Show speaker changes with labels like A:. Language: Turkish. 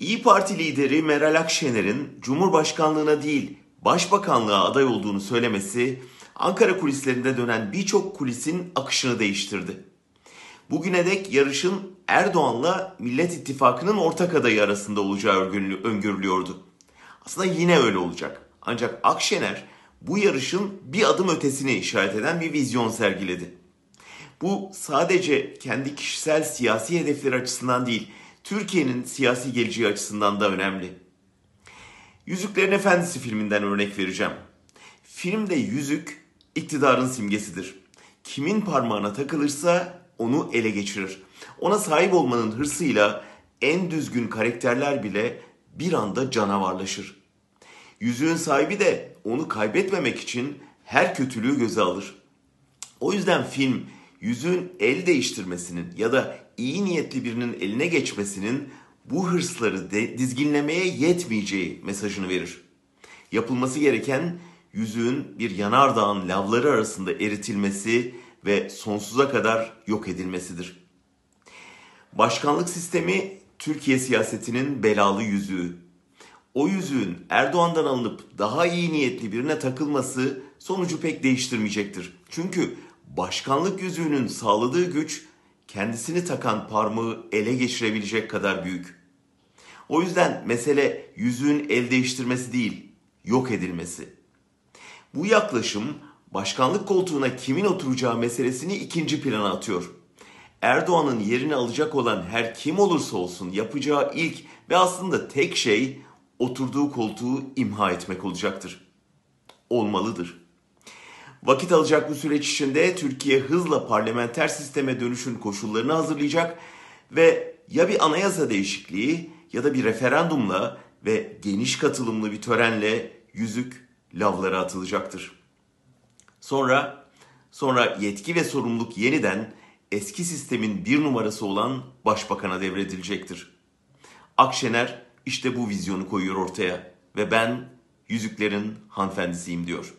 A: İyi Parti lideri Meral Akşener'in Cumhurbaşkanlığına değil Başbakanlığa aday olduğunu söylemesi Ankara kulislerinde dönen birçok kulisin akışını değiştirdi. Bugüne dek yarışın Erdoğan'la Millet İttifakı'nın ortak adayı arasında olacağı öngörülüyordu. Aslında yine öyle olacak. Ancak Akşener bu yarışın bir adım ötesine işaret eden bir vizyon sergiledi. Bu sadece kendi kişisel siyasi hedefleri açısından değil, Türkiye'nin siyasi geleceği açısından da önemli. Yüzüklerin Efendisi filminden örnek vereceğim. Filmde yüzük iktidarın simgesidir. Kimin parmağına takılırsa onu ele geçirir. Ona sahip olmanın hırsıyla en düzgün karakterler bile bir anda canavarlaşır. Yüzüğün sahibi de onu kaybetmemek için her kötülüğü göze alır. O yüzden film yüzüğün el değiştirmesinin ya da iyi niyetli birinin eline geçmesinin bu hırsları de dizginlemeye yetmeyeceği mesajını verir. Yapılması gereken yüzüğün bir yanardağın lavları arasında eritilmesi ve sonsuza kadar yok edilmesidir. Başkanlık sistemi Türkiye siyasetinin belalı yüzüğü. O yüzüğün Erdoğan'dan alınıp daha iyi niyetli birine takılması sonucu pek değiştirmeyecektir. Çünkü başkanlık yüzüğünün sağladığı güç kendisini takan parmağı ele geçirebilecek kadar büyük. O yüzden mesele yüzüğün el değiştirmesi değil, yok edilmesi. Bu yaklaşım başkanlık koltuğuna kimin oturacağı meselesini ikinci plana atıyor. Erdoğan'ın yerini alacak olan her kim olursa olsun yapacağı ilk ve aslında tek şey oturduğu koltuğu imha etmek olacaktır. Olmalıdır. Vakit alacak bu süreç içinde Türkiye hızla parlamenter sisteme dönüşün koşullarını hazırlayacak ve ya bir anayasa değişikliği ya da bir referandumla ve geniş katılımlı bir törenle yüzük lavlara atılacaktır. Sonra sonra yetki ve sorumluluk yeniden eski sistemin bir numarası olan başbakana devredilecektir. Akşener işte bu vizyonu koyuyor ortaya ve ben yüzüklerin hanımefendisiyim diyor.